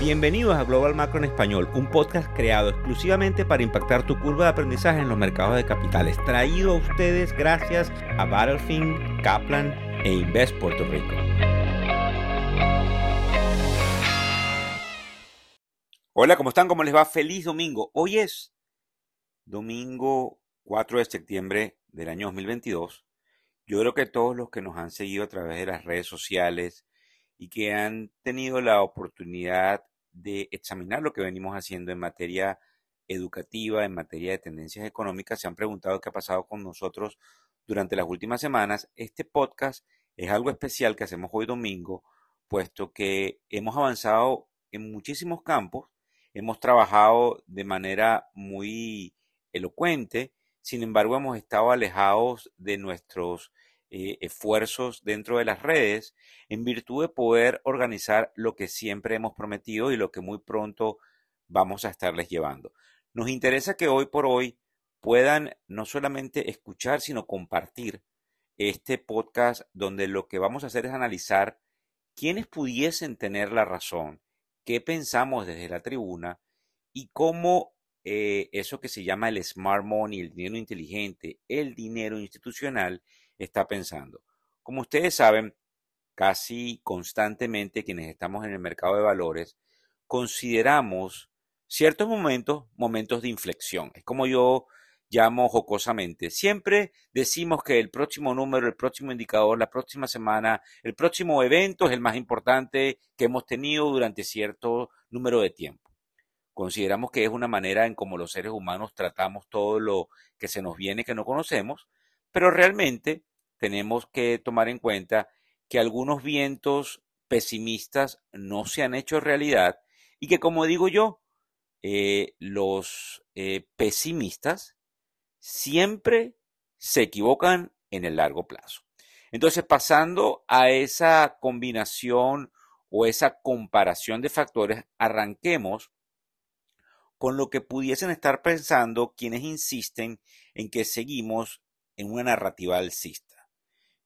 Bienvenidos a Global Macro en Español, un podcast creado exclusivamente para impactar tu curva de aprendizaje en los mercados de capitales. Traído a ustedes gracias a Battlefield, Kaplan e Invest Puerto Rico. Hola, ¿cómo están? ¿Cómo les va? Feliz domingo. Hoy es domingo 4 de septiembre del año 2022. Yo creo que todos los que nos han seguido a través de las redes sociales y que han tenido la oportunidad de examinar lo que venimos haciendo en materia educativa, en materia de tendencias económicas, se han preguntado qué ha pasado con nosotros durante las últimas semanas. Este podcast es algo especial que hacemos hoy domingo, puesto que hemos avanzado en muchísimos campos, hemos trabajado de manera muy elocuente, sin embargo hemos estado alejados de nuestros eh, esfuerzos dentro de las redes en virtud de poder organizar lo que siempre hemos prometido y lo que muy pronto vamos a estarles llevando. Nos interesa que hoy por hoy puedan no solamente escuchar, sino compartir este podcast donde lo que vamos a hacer es analizar quiénes pudiesen tener la razón, qué pensamos desde la tribuna y cómo eh, eso que se llama el smart money, el dinero inteligente, el dinero institucional, está pensando. Como ustedes saben, casi constantemente quienes estamos en el mercado de valores, consideramos ciertos momentos momentos de inflexión. Es como yo llamo jocosamente. Siempre decimos que el próximo número, el próximo indicador, la próxima semana, el próximo evento es el más importante que hemos tenido durante cierto número de tiempo. Consideramos que es una manera en cómo los seres humanos tratamos todo lo que se nos viene que no conocemos, pero realmente tenemos que tomar en cuenta que algunos vientos pesimistas no se han hecho realidad y que, como digo yo, eh, los eh, pesimistas siempre se equivocan en el largo plazo. Entonces, pasando a esa combinación o esa comparación de factores, arranquemos con lo que pudiesen estar pensando quienes insisten en que seguimos en una narrativa alcista.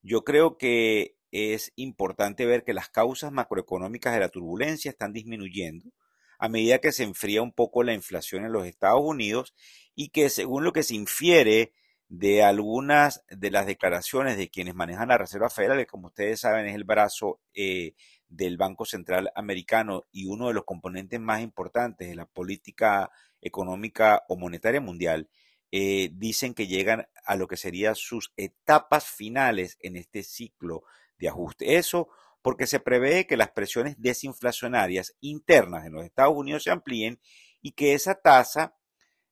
Yo creo que es importante ver que las causas macroeconómicas de la turbulencia están disminuyendo a medida que se enfría un poco la inflación en los Estados Unidos y que según lo que se infiere de algunas de las declaraciones de quienes manejan la Reserva Federal, que como ustedes saben es el brazo eh, del Banco Central Americano y uno de los componentes más importantes de la política económica o monetaria mundial, eh, dicen que llegan a lo que serían sus etapas finales en este ciclo de ajuste. Eso porque se prevé que las presiones desinflacionarias internas en los Estados Unidos se amplíen y que esa tasa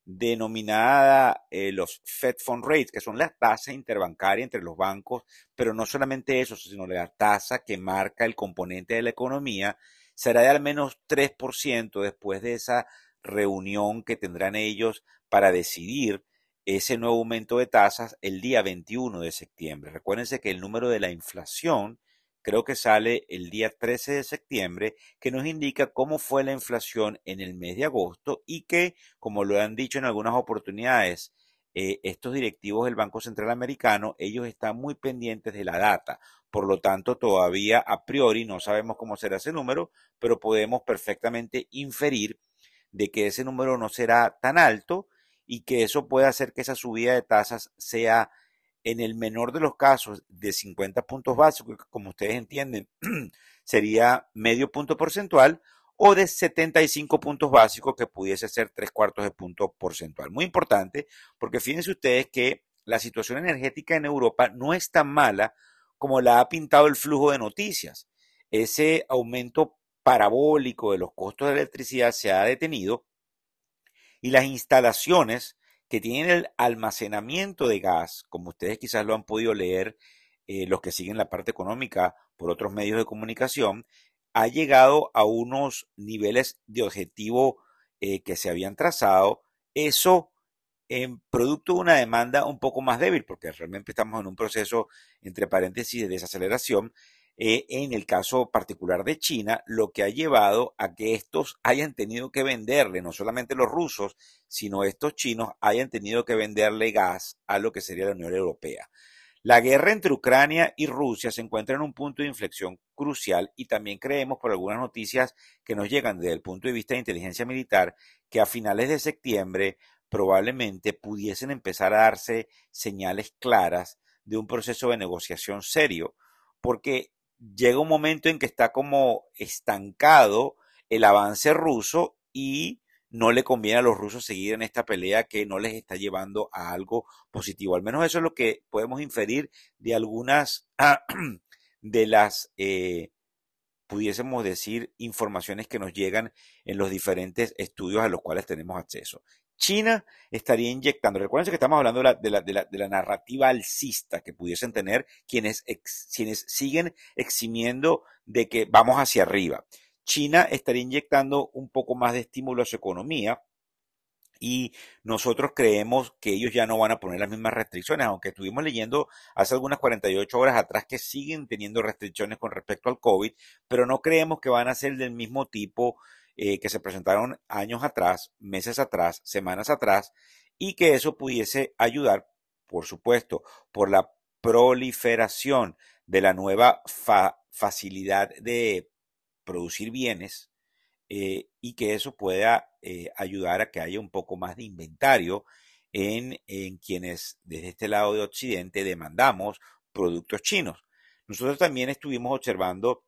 denominada eh, los Fed Fund Rates, que son las tasas interbancarias entre los bancos, pero no solamente eso, sino la tasa que marca el componente de la economía, será de al menos 3% después de esa reunión que tendrán ellos para decidir ese nuevo aumento de tasas el día 21 de septiembre. Recuérdense que el número de la inflación creo que sale el día 13 de septiembre, que nos indica cómo fue la inflación en el mes de agosto y que, como lo han dicho en algunas oportunidades, eh, estos directivos del Banco Central Americano, ellos están muy pendientes de la data. Por lo tanto, todavía a priori no sabemos cómo será ese número, pero podemos perfectamente inferir de que ese número no será tan alto y que eso puede hacer que esa subida de tasas sea en el menor de los casos de 50 puntos básicos, como ustedes entienden, sería medio punto porcentual, o de 75 puntos básicos, que pudiese ser tres cuartos de punto porcentual. Muy importante, porque fíjense ustedes que la situación energética en Europa no es tan mala como la ha pintado el flujo de noticias. Ese aumento parabólico de los costos de electricidad se ha detenido y las instalaciones que tienen el almacenamiento de gas, como ustedes quizás lo han podido leer, eh, los que siguen la parte económica por otros medios de comunicación, ha llegado a unos niveles de objetivo eh, que se habían trazado. Eso en producto de una demanda un poco más débil, porque realmente estamos en un proceso, entre paréntesis, de desaceleración, eh, en el caso particular de China, lo que ha llevado a que estos hayan tenido que venderle, no solamente los rusos, sino estos chinos hayan tenido que venderle gas a lo que sería la Unión Europea. La guerra entre Ucrania y Rusia se encuentra en un punto de inflexión crucial y también creemos por algunas noticias que nos llegan desde el punto de vista de inteligencia militar que a finales de septiembre probablemente pudiesen empezar a darse señales claras de un proceso de negociación serio, porque llega un momento en que está como estancado el avance ruso y no le conviene a los rusos seguir en esta pelea que no les está llevando a algo positivo. Al menos eso es lo que podemos inferir de algunas de las, eh, pudiésemos decir, informaciones que nos llegan en los diferentes estudios a los cuales tenemos acceso. China estaría inyectando, recuerden que estamos hablando de la, narrativa alcista que pudiesen tener quienes, quienes siguen eximiendo de que vamos hacia arriba. China estaría inyectando un poco más de estímulo a su economía y nosotros creemos que ellos ya no van a poner las mismas restricciones, aunque estuvimos leyendo hace algunas 48 horas atrás que siguen teniendo restricciones con respecto al COVID, pero no creemos que van a ser del mismo tipo eh, que se presentaron años atrás, meses atrás, semanas atrás, y que eso pudiese ayudar, por supuesto, por la proliferación de la nueva facilidad de producir bienes eh, y que eso pueda eh, ayudar a que haya un poco más de inventario en, en quienes desde este lado de Occidente demandamos productos chinos. Nosotros también estuvimos observando,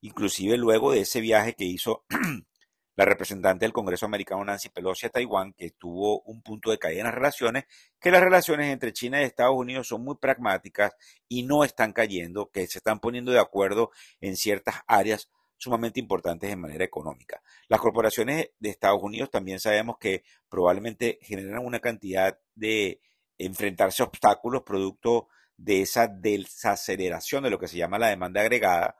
inclusive luego de ese viaje que hizo la representante del Congreso americano Nancy Pelosi a Taiwán, que tuvo un punto de caída en las relaciones, que las relaciones entre China y Estados Unidos son muy pragmáticas y no están cayendo, que se están poniendo de acuerdo en ciertas áreas sumamente importantes en manera económica. Las corporaciones de Estados Unidos también sabemos que probablemente generan una cantidad de enfrentarse a obstáculos producto de esa desaceleración de lo que se llama la demanda agregada,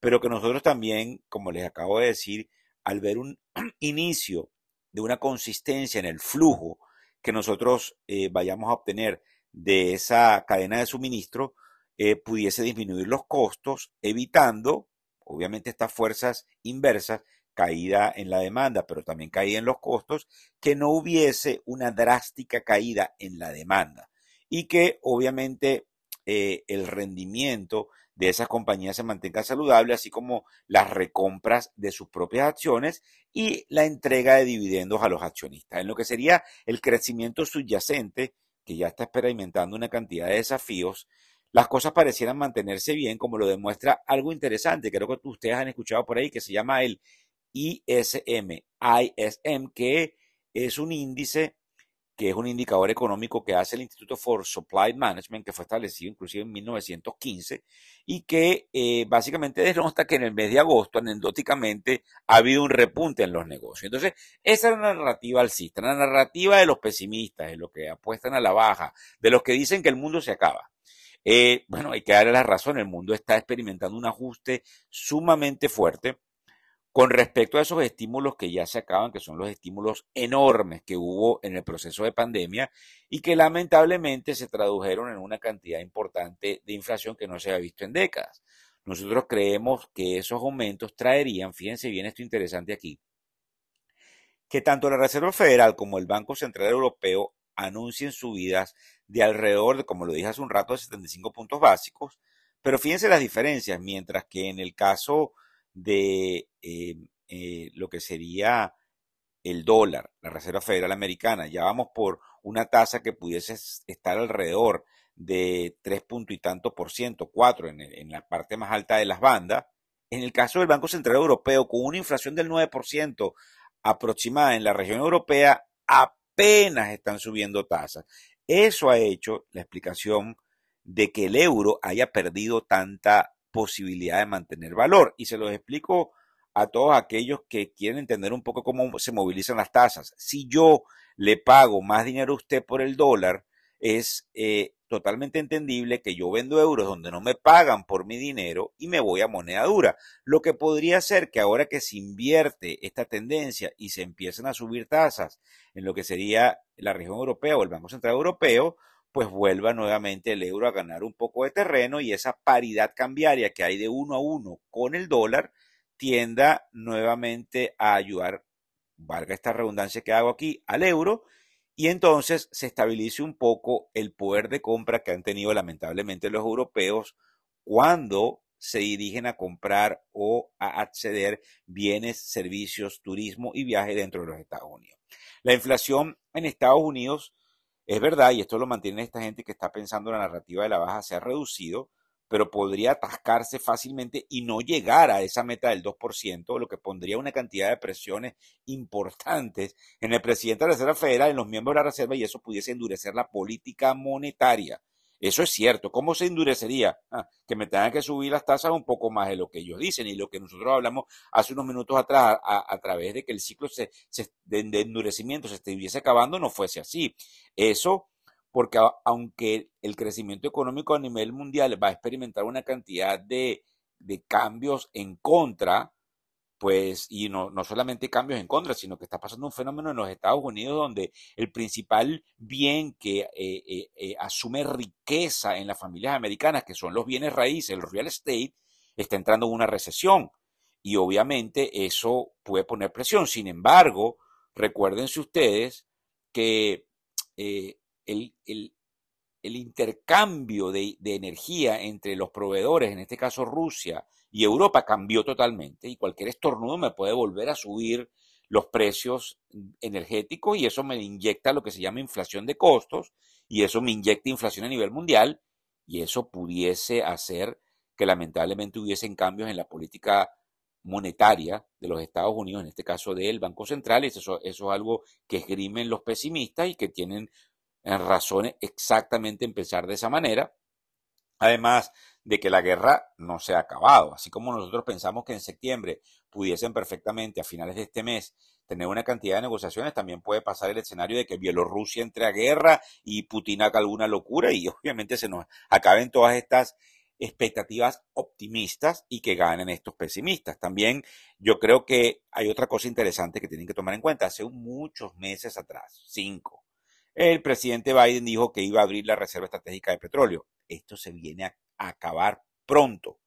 pero que nosotros también, como les acabo de decir, al ver un inicio de una consistencia en el flujo que nosotros eh, vayamos a obtener de esa cadena de suministro, eh, pudiese disminuir los costos, evitando obviamente estas fuerzas inversas, caída en la demanda, pero también caída en los costos, que no hubiese una drástica caída en la demanda. Y que obviamente eh, el rendimiento de esas compañías se mantenga saludable, así como las recompras de sus propias acciones y la entrega de dividendos a los accionistas. En lo que sería el crecimiento subyacente, que ya está experimentando una cantidad de desafíos, las cosas parecieran mantenerse bien, como lo demuestra algo interesante, creo que ustedes han escuchado por ahí, que se llama el ISM, ISM, que es un índice que es un indicador económico que hace el Instituto for Supply Management, que fue establecido inclusive en 1915, y que eh, básicamente denota que en el mes de agosto, anecdóticamente, ha habido un repunte en los negocios. Entonces, esa es la narrativa alcista, la narrativa de los pesimistas, de los que apuestan a la baja, de los que dicen que el mundo se acaba. Eh, bueno, hay que darle la razón, el mundo está experimentando un ajuste sumamente fuerte con respecto a esos estímulos que ya se acaban, que son los estímulos enormes que hubo en el proceso de pandemia y que lamentablemente se tradujeron en una cantidad importante de inflación que no se había visto en décadas. Nosotros creemos que esos aumentos traerían, fíjense bien esto interesante aquí, que tanto la Reserva Federal como el Banco Central Europeo anuncien subidas de alrededor de, como lo dije hace un rato, de 75 puntos básicos. Pero fíjense las diferencias, mientras que en el caso de eh, eh, lo que sería el dólar, la Reserva Federal Americana, ya vamos por una tasa que pudiese estar alrededor de 3 puntos y tanto por ciento, 4 en, en la parte más alta de las bandas. En el caso del Banco Central Europeo, con una inflación del 9% aproximada en la región europea, apenas están subiendo tasas. Eso ha hecho la explicación de que el euro haya perdido tanta posibilidad de mantener valor. Y se los explico a todos aquellos que quieren entender un poco cómo se movilizan las tasas. Si yo le pago más dinero a usted por el dólar, es eh, totalmente entendible que yo vendo euros donde no me pagan por mi dinero y me voy a moneda dura. Lo que podría ser que ahora que se invierte esta tendencia y se empiezan a subir tasas en lo que sería la región europea o el Banco Central Europeo, pues vuelva nuevamente el euro a ganar un poco de terreno y esa paridad cambiaria que hay de uno a uno con el dólar tienda nuevamente a ayudar, valga esta redundancia que hago aquí, al euro y entonces se estabilice un poco el poder de compra que han tenido lamentablemente los europeos cuando se dirigen a comprar o a acceder bienes, servicios, turismo y viaje dentro de los Estados Unidos. La inflación en Estados Unidos es verdad, y esto lo mantiene esta gente que está pensando la narrativa de la baja, se ha reducido, pero podría atascarse fácilmente y no llegar a esa meta del 2%, lo que pondría una cantidad de presiones importantes en el presidente de la Reserva Federal, en los miembros de la Reserva, y eso pudiese endurecer la política monetaria. Eso es cierto. ¿Cómo se endurecería? Ah, que me tengan que subir las tasas un poco más de lo que ellos dicen y lo que nosotros hablamos hace unos minutos atrás a, través de que el ciclo de, endurecimiento se estuviese acabando, no fuese así. Eso porque aunque el crecimiento económico a nivel mundial va a experimentar una cantidad de, de cambios en contra, pues, y no, no solamente cambios en contra, sino que está pasando un fenómeno en los Estados Unidos donde el principal bien que eh, eh, eh, asume riqueza en las familias americanas, que son los bienes raíces, el real estate, está entrando en una recesión. Y obviamente eso puede poner presión. Sin embargo, recuérdense ustedes que el, el, intercambio de energía entre los proveedores, en este caso Rusia, y Europa cambió totalmente y cualquier estornudo me puede volver a subir los precios energéticos y eso me inyecta lo que se llama inflación de costos y eso me inyecta inflación a nivel mundial y eso pudiese hacer que lamentablemente hubiesen cambios en la política monetaria de los Estados Unidos, en este caso del Banco Central, y eso, eso es algo que esgrimen los pesimistas y que tienen eh, razones exactamente en pensar de esa manera. Además de que la guerra no se ha acabado. Así como nosotros pensamos que en septiembre pudiesen perfectamente a finales de este mes tener una cantidad de negociaciones, también puede pasar el escenario de que Bielorrusia entre a guerra y Putin haga alguna locura y obviamente se nos acaben todas estas expectativas optimistas y que ganen estos pesimistas. También yo creo que hay otra cosa interesante que tienen que tomar en cuenta. Hace muchos meses atrás, cinco, el presidente Biden dijo que iba a abrir la Reserva Estratégica de Petróleo. Esto se viene a acabar pronto.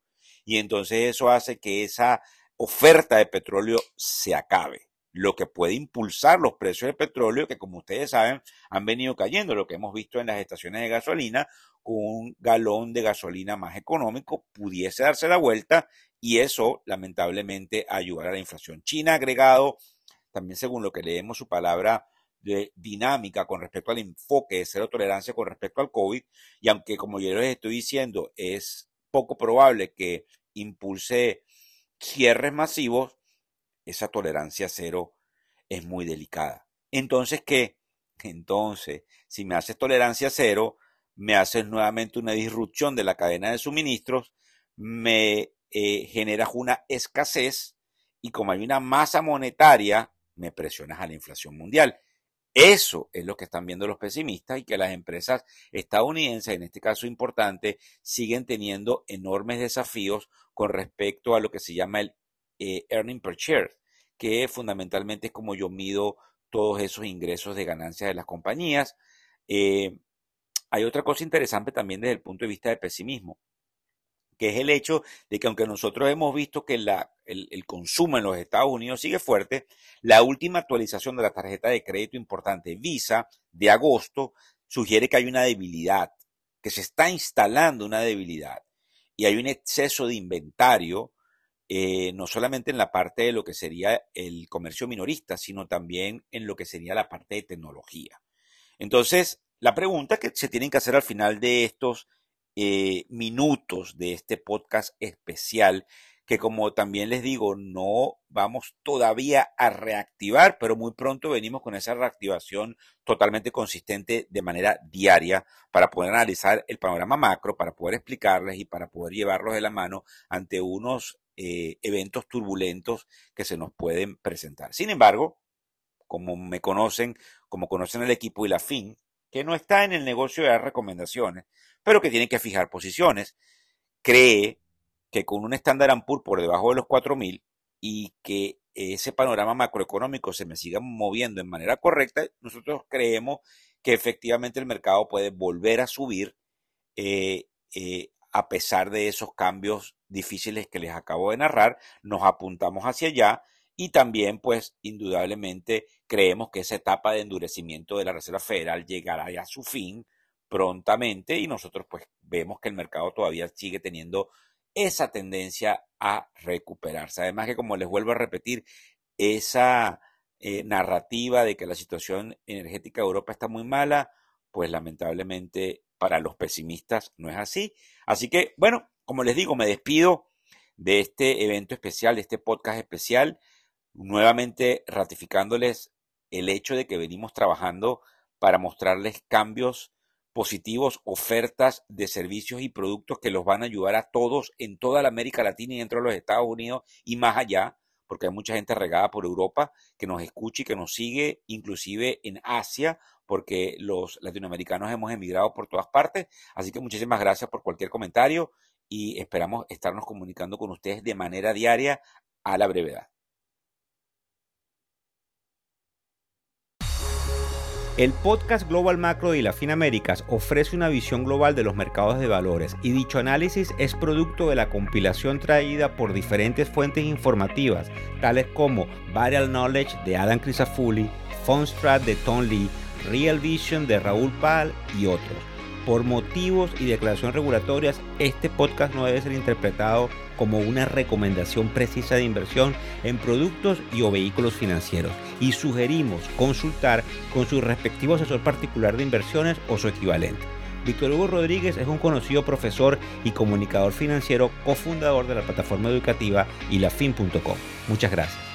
Y entonces eso hace que esa oferta de petróleo se acabe, lo que puede impulsar los precios del petróleo que como ustedes saben han venido cayendo, lo que hemos visto en las estaciones de gasolina, con un galón de gasolina más económico pudiese darse la vuelta y eso lamentablemente ayudará a la inflación. China agregado, también según lo que leemos su palabra, de dinámica con respecto al enfoque de cero tolerancia con respecto al COVID. Y aunque, como yo les estoy diciendo, es poco probable que impulse cierres masivos, esa tolerancia cero es muy delicada. Entonces, ¿qué? Entonces, si me haces tolerancia cero, me haces nuevamente una disrupción de la cadena de suministros, me eh, generas una escasez y como hay una masa monetaria, me presionas a la inflación mundial. Eso es lo que están viendo los pesimistas y que las empresas estadounidenses, en este caso importante, siguen teniendo enormes desafíos con respecto a lo que se llama el eh, earning per share, que fundamentalmente es como yo mido todos esos ingresos de ganancias de las compañías. Eh, hay otra cosa interesante también desde el punto de vista del pesimismo que es el hecho de que aunque nosotros hemos visto que la, el, consumo en los Estados Unidos sigue fuerte, la última actualización de la tarjeta de crédito importante Visa de agosto sugiere que hay una debilidad, que se está instalando una debilidad y hay un exceso de inventario, eh, no solamente en la parte de lo que sería el comercio minorista, sino también en lo que sería la parte de tecnología. Entonces, la pregunta que se tienen que hacer al final de estos eh, minutos de este podcast especial que como también les digo, no vamos todavía a reactivar, pero muy pronto venimos con esa reactivación totalmente consistente de manera diaria para poder analizar el panorama macro, para poder explicarles y para poder llevarlos de la mano ante unos eh, eventos turbulentos que se nos pueden presentar. Sin embargo, como me conocen, como conocen el equipo y la FIN, que no está en el negocio de dar recomendaciones, pero que tiene que fijar posiciones, cree que con un estándar Ampur por debajo de los 4.000 y que ese panorama macroeconómico se me siga moviendo en manera correcta, nosotros creemos que efectivamente el mercado puede volver a subir eh, eh, a pesar de esos cambios difíciles que les acabo de narrar, nos apuntamos hacia allá y también, pues, indudablemente creemos que esa etapa de endurecimiento de la Reserva Federal llegará a su fin prontamente y nosotros, pues, vemos que el mercado todavía sigue teniendo esa tendencia a recuperarse. Además que, como les vuelvo a repetir, esa eh, narrativa de que la situación energética de Europa está muy mala, pues lamentablemente para los pesimistas no es así. Así que, bueno, como les digo, me despido de este evento especial, de este podcast especial, nuevamente ratificándoles el hecho de que venimos trabajando para mostrarles cambios positivos, ofertas de servicios y productos que los van a ayudar a todos en toda la América Latina y dentro de los Estados Unidos y más allá, porque hay mucha gente regada por Europa que nos escucha y que nos sigue, inclusive en Asia, porque los latinoamericanos hemos emigrado por todas partes. Así que muchísimas gracias por cualquier comentario y esperamos estarnos comunicando con ustedes de manera diaria a la brevedad. El podcast Global Macro de la Américas ofrece una visión global de los mercados de valores y dicho análisis es producto de la compilación traída por diferentes fuentes informativas, tales como Viral Knowledge de Adam Crisafulli, Fundstrat de Tom Lee, Real Vision de Raúl Pal y otros. Por motivos y declaraciones regulatorias, este podcast no debe ser interpretado como una recomendación precisa de inversión en productos y o vehículos financieros y sugerimos consultar con su respectivo asesor particular de inversiones o su equivalente. Víctor Hugo Rodríguez es un conocido profesor y comunicador financiero, cofundador de la plataforma educativa ilafin.com. Muchas gracias.